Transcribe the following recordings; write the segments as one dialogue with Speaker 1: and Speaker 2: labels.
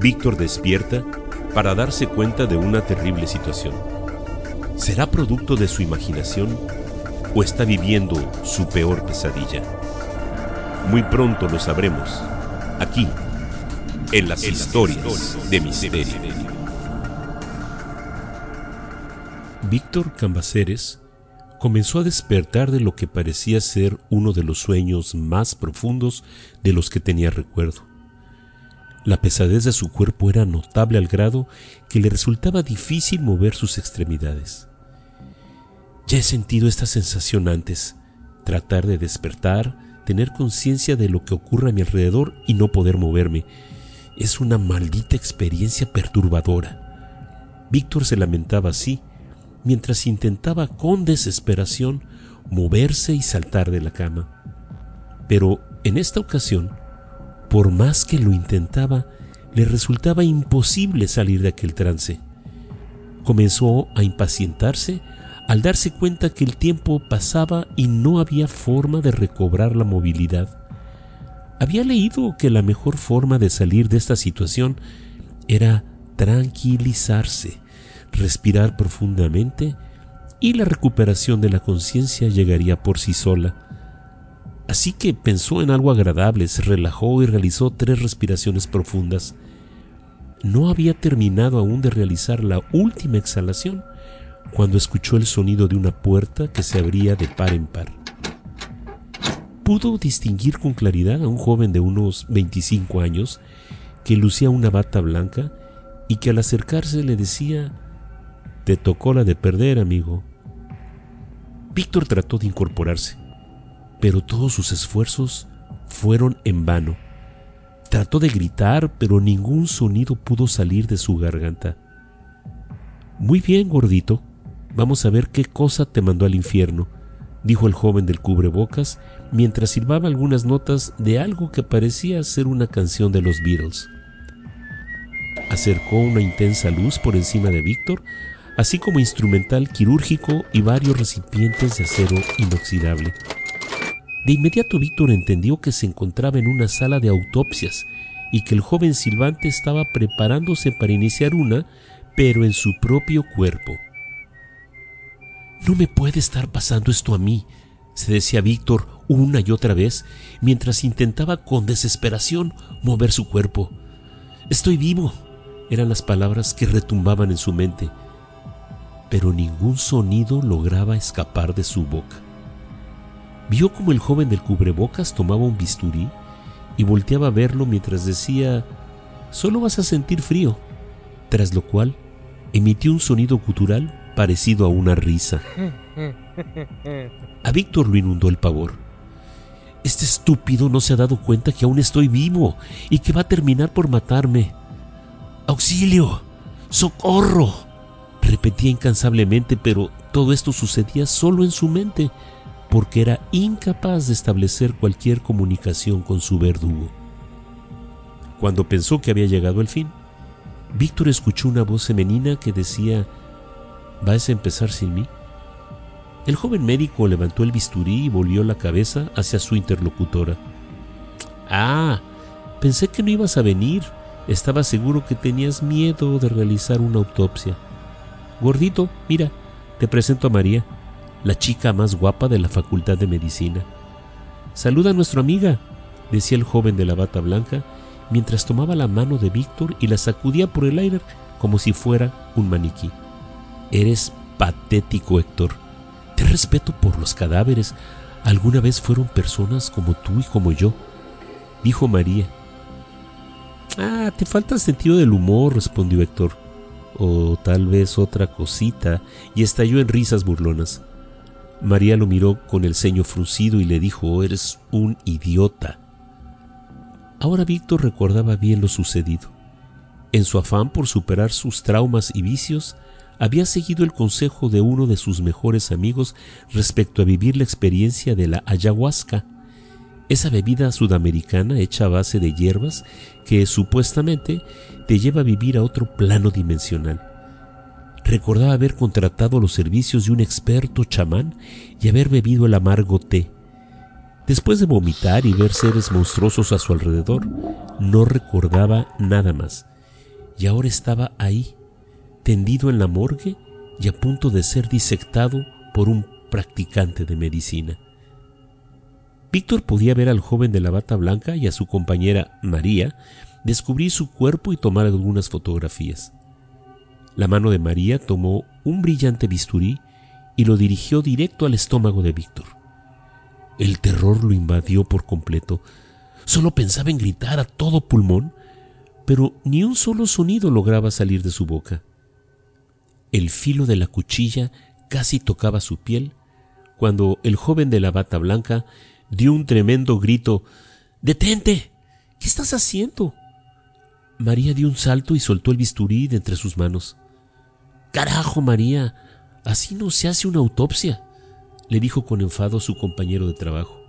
Speaker 1: Víctor despierta para darse cuenta de una terrible situación. ¿Será producto de su imaginación o está viviendo su peor pesadilla? Muy pronto lo sabremos, aquí, en las, historias, de misterio. Víctor Cambaceres comenzó a despertar de lo que parecía ser uno de los sueños más profundos de los que tenía recuerdo. La pesadez de su cuerpo era notable al grado que le resultaba difícil mover sus extremidades. Ya he sentido esta sensación antes, tratar de despertar, tener conciencia de lo que ocurre a mi alrededor y no poder moverme. Es una maldita experiencia perturbadora. Víctor se lamentaba así, mientras intentaba con desesperación moverse y saltar de la cama. Pero en esta ocasión, por más que lo intentaba, le resultaba imposible salir de aquel trance. Comenzó a impacientarse al darse cuenta que el tiempo pasaba y no había forma de recobrar la movilidad. Había leído que la mejor forma de salir de esta situación era tranquilizarse, respirar profundamente y la recuperación de la conciencia llegaría por sí sola. Así que pensó en algo agradable, se relajó y realizó tres respiraciones profundas. No había terminado aún de realizar la última exhalación cuando escuchó el sonido de una puerta que se abría de par en par. Pudo distinguir con claridad a un joven de unos 25 años que lucía una bata blanca y que al acercarse le decía te tocó la de perder, amigo. Víctor trató de incorporarse, pero todos sus esfuerzos fueron en vano. Trató de gritar, pero ningún sonido pudo salir de su garganta. Muy bien, gordito. Vamos a ver qué cosa te mandó al infierno, dijo el joven del cubrebocas mientras silbaba algunas notas de algo que parecía ser una canción de los Beatles. Acercó una intensa luz por encima de Víctor así como instrumental quirúrgico y varios recipientes de acero inoxidable. De inmediato Víctor entendió que se encontraba en una sala de autopsias y que el joven silbante estaba preparándose para iniciar una, pero en su propio cuerpo. No me puede estar pasando esto a mí, se decía Víctor una y otra vez, mientras intentaba con desesperación mover su cuerpo. Estoy vivo, eran las palabras que retumbaban en su mente pero ningún sonido lograba escapar de su boca. Vio como el joven del cubrebocas tomaba un bisturí y volteaba a verlo mientras decía, solo vas a sentir frío, tras lo cual emitió un sonido gutural parecido a una risa. A Víctor lo inundó el pavor. Este estúpido no se ha dado cuenta que aún estoy vivo y que va a terminar por matarme. ¡Auxilio! ¡Socorro! Repetía incansablemente, pero todo esto sucedía solo en su mente, porque era incapaz de establecer cualquier comunicación con su verdugo. Cuando pensó que había llegado el fin, Víctor escuchó una voz femenina que decía, ¿Vas a empezar sin mí? El joven médico levantó el bisturí y volvió la cabeza hacia su interlocutora. Ah, pensé que no ibas a venir. Estaba seguro que tenías miedo de realizar una autopsia. Gordito, mira, te presento a María, la chica más guapa de la Facultad de Medicina. Saluda a nuestra amiga, decía el joven de la bata blanca, mientras tomaba la mano de Víctor y la sacudía por el aire como si fuera un maniquí. Eres patético, Héctor. Te respeto por los cadáveres. Alguna vez fueron personas como tú y como yo, dijo María. Ah, te falta sentido del humor, respondió Héctor o tal vez otra cosita, y estalló en risas burlonas. María lo miró con el ceño fruncido y le dijo, eres un idiota. Ahora Víctor recordaba bien lo sucedido. En su afán por superar sus traumas y vicios, había seguido el consejo de uno de sus mejores amigos respecto a vivir la experiencia de la ayahuasca, esa bebida sudamericana hecha a base de hierbas que supuestamente te lleva a vivir a otro plano dimensional. Recordaba haber contratado los servicios de un experto chamán y haber bebido el amargo té. Después de vomitar y ver seres monstruosos a su alrededor, no recordaba nada más, y ahora estaba ahí, tendido en la morgue y a punto de ser disectado por un practicante de medicina. Víctor podía ver al joven de la bata blanca y a su compañera María descubrir su cuerpo y tomar algunas fotografías. La mano de María tomó un brillante bisturí y lo dirigió directo al estómago de Víctor. El terror lo invadió por completo. Solo pensaba en gritar a todo pulmón, pero ni un solo sonido lograba salir de su boca. El filo de la cuchilla casi tocaba su piel cuando el joven de la bata blanca dio un tremendo grito. ¡Detente! ¿Qué estás haciendo? María dio un salto y soltó el bisturí de entre sus manos. Carajo, María, así no se hace una autopsia, le dijo con enfado su compañero de trabajo.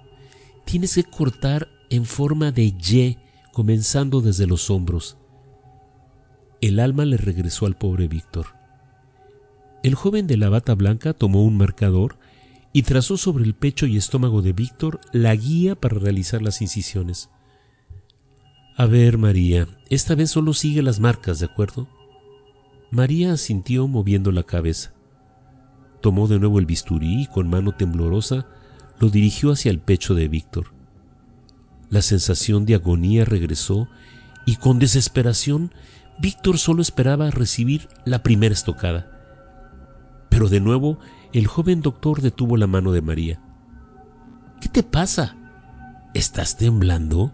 Speaker 1: Tienes que cortar en forma de Y, comenzando desde los hombros. El alma le regresó al pobre Víctor. El joven de la bata blanca tomó un marcador y trazó sobre el pecho y estómago de Víctor la guía para realizar las incisiones. A ver, María, esta vez solo sigue las marcas, ¿de acuerdo? María asintió moviendo la cabeza. Tomó de nuevo el bisturí y con mano temblorosa lo dirigió hacia el pecho de Víctor. La sensación de agonía regresó y con desesperación Víctor solo esperaba recibir la primera estocada. Pero de nuevo el joven doctor detuvo la mano de María. ¿Qué te pasa? ¿Estás temblando?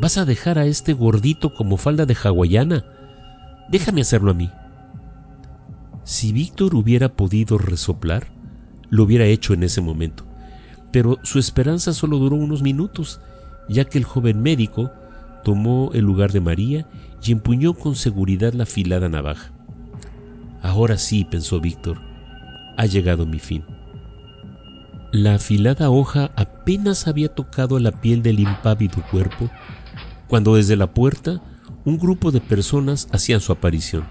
Speaker 1: ¿Vas a dejar a este gordito como falda de hawaiana? Déjame hacerlo a mí. Si Víctor hubiera podido resoplar, lo hubiera hecho en ese momento, pero su esperanza solo duró unos minutos, ya que el joven médico tomó el lugar de María y empuñó con seguridad la afilada navaja. Ahora sí, pensó Víctor, ha llegado mi fin. La afilada hoja apenas había tocado la piel del impávido cuerpo, cuando desde la puerta un grupo de personas hacían su aparición.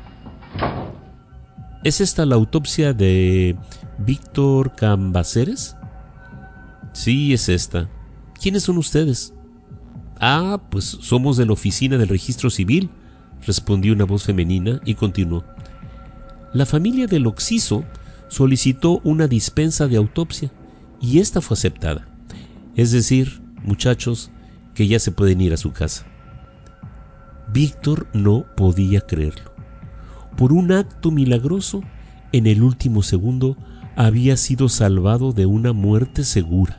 Speaker 1: ¿Es esta la autopsia de Víctor Cambaceres? Sí, es esta. ¿Quiénes son ustedes? Ah, pues somos de la oficina del registro civil, respondió una voz femenina y continuó. La familia del Oxiso solicitó una dispensa de autopsia y esta fue aceptada. Es decir, muchachos, que ya se pueden ir a su casa. Víctor no podía creerlo. Por un acto milagroso, en el último segundo había sido salvado de una muerte segura.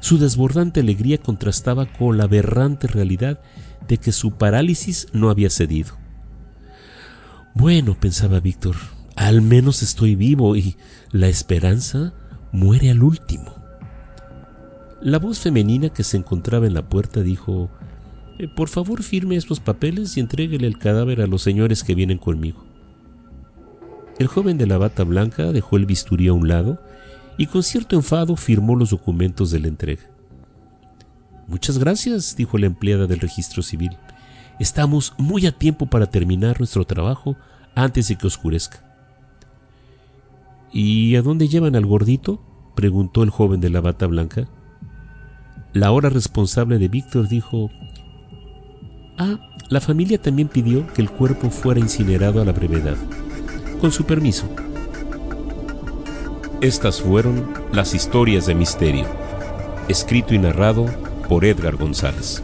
Speaker 1: Su desbordante alegría contrastaba con la aberrante realidad de que su parálisis no había cedido. Bueno, pensaba Víctor, al menos estoy vivo y la esperanza muere al último. La voz femenina que se encontraba en la puerta dijo eh, por favor firme estos papeles y entréguele el cadáver a los señores que vienen conmigo. El joven de la bata blanca dejó el bisturí a un lado y con cierto enfado firmó los documentos de la entrega. Muchas gracias, dijo la empleada del registro civil. Estamos muy a tiempo para terminar nuestro trabajo antes de que oscurezca. ¿Y a dónde llevan al gordito? preguntó el joven de la bata blanca. La hora responsable de Víctor dijo Ah, la familia también pidió que el cuerpo fuera incinerado a la brevedad. Con su permiso. Estas fueron las historias de misterio, escrito y narrado por Edgar González.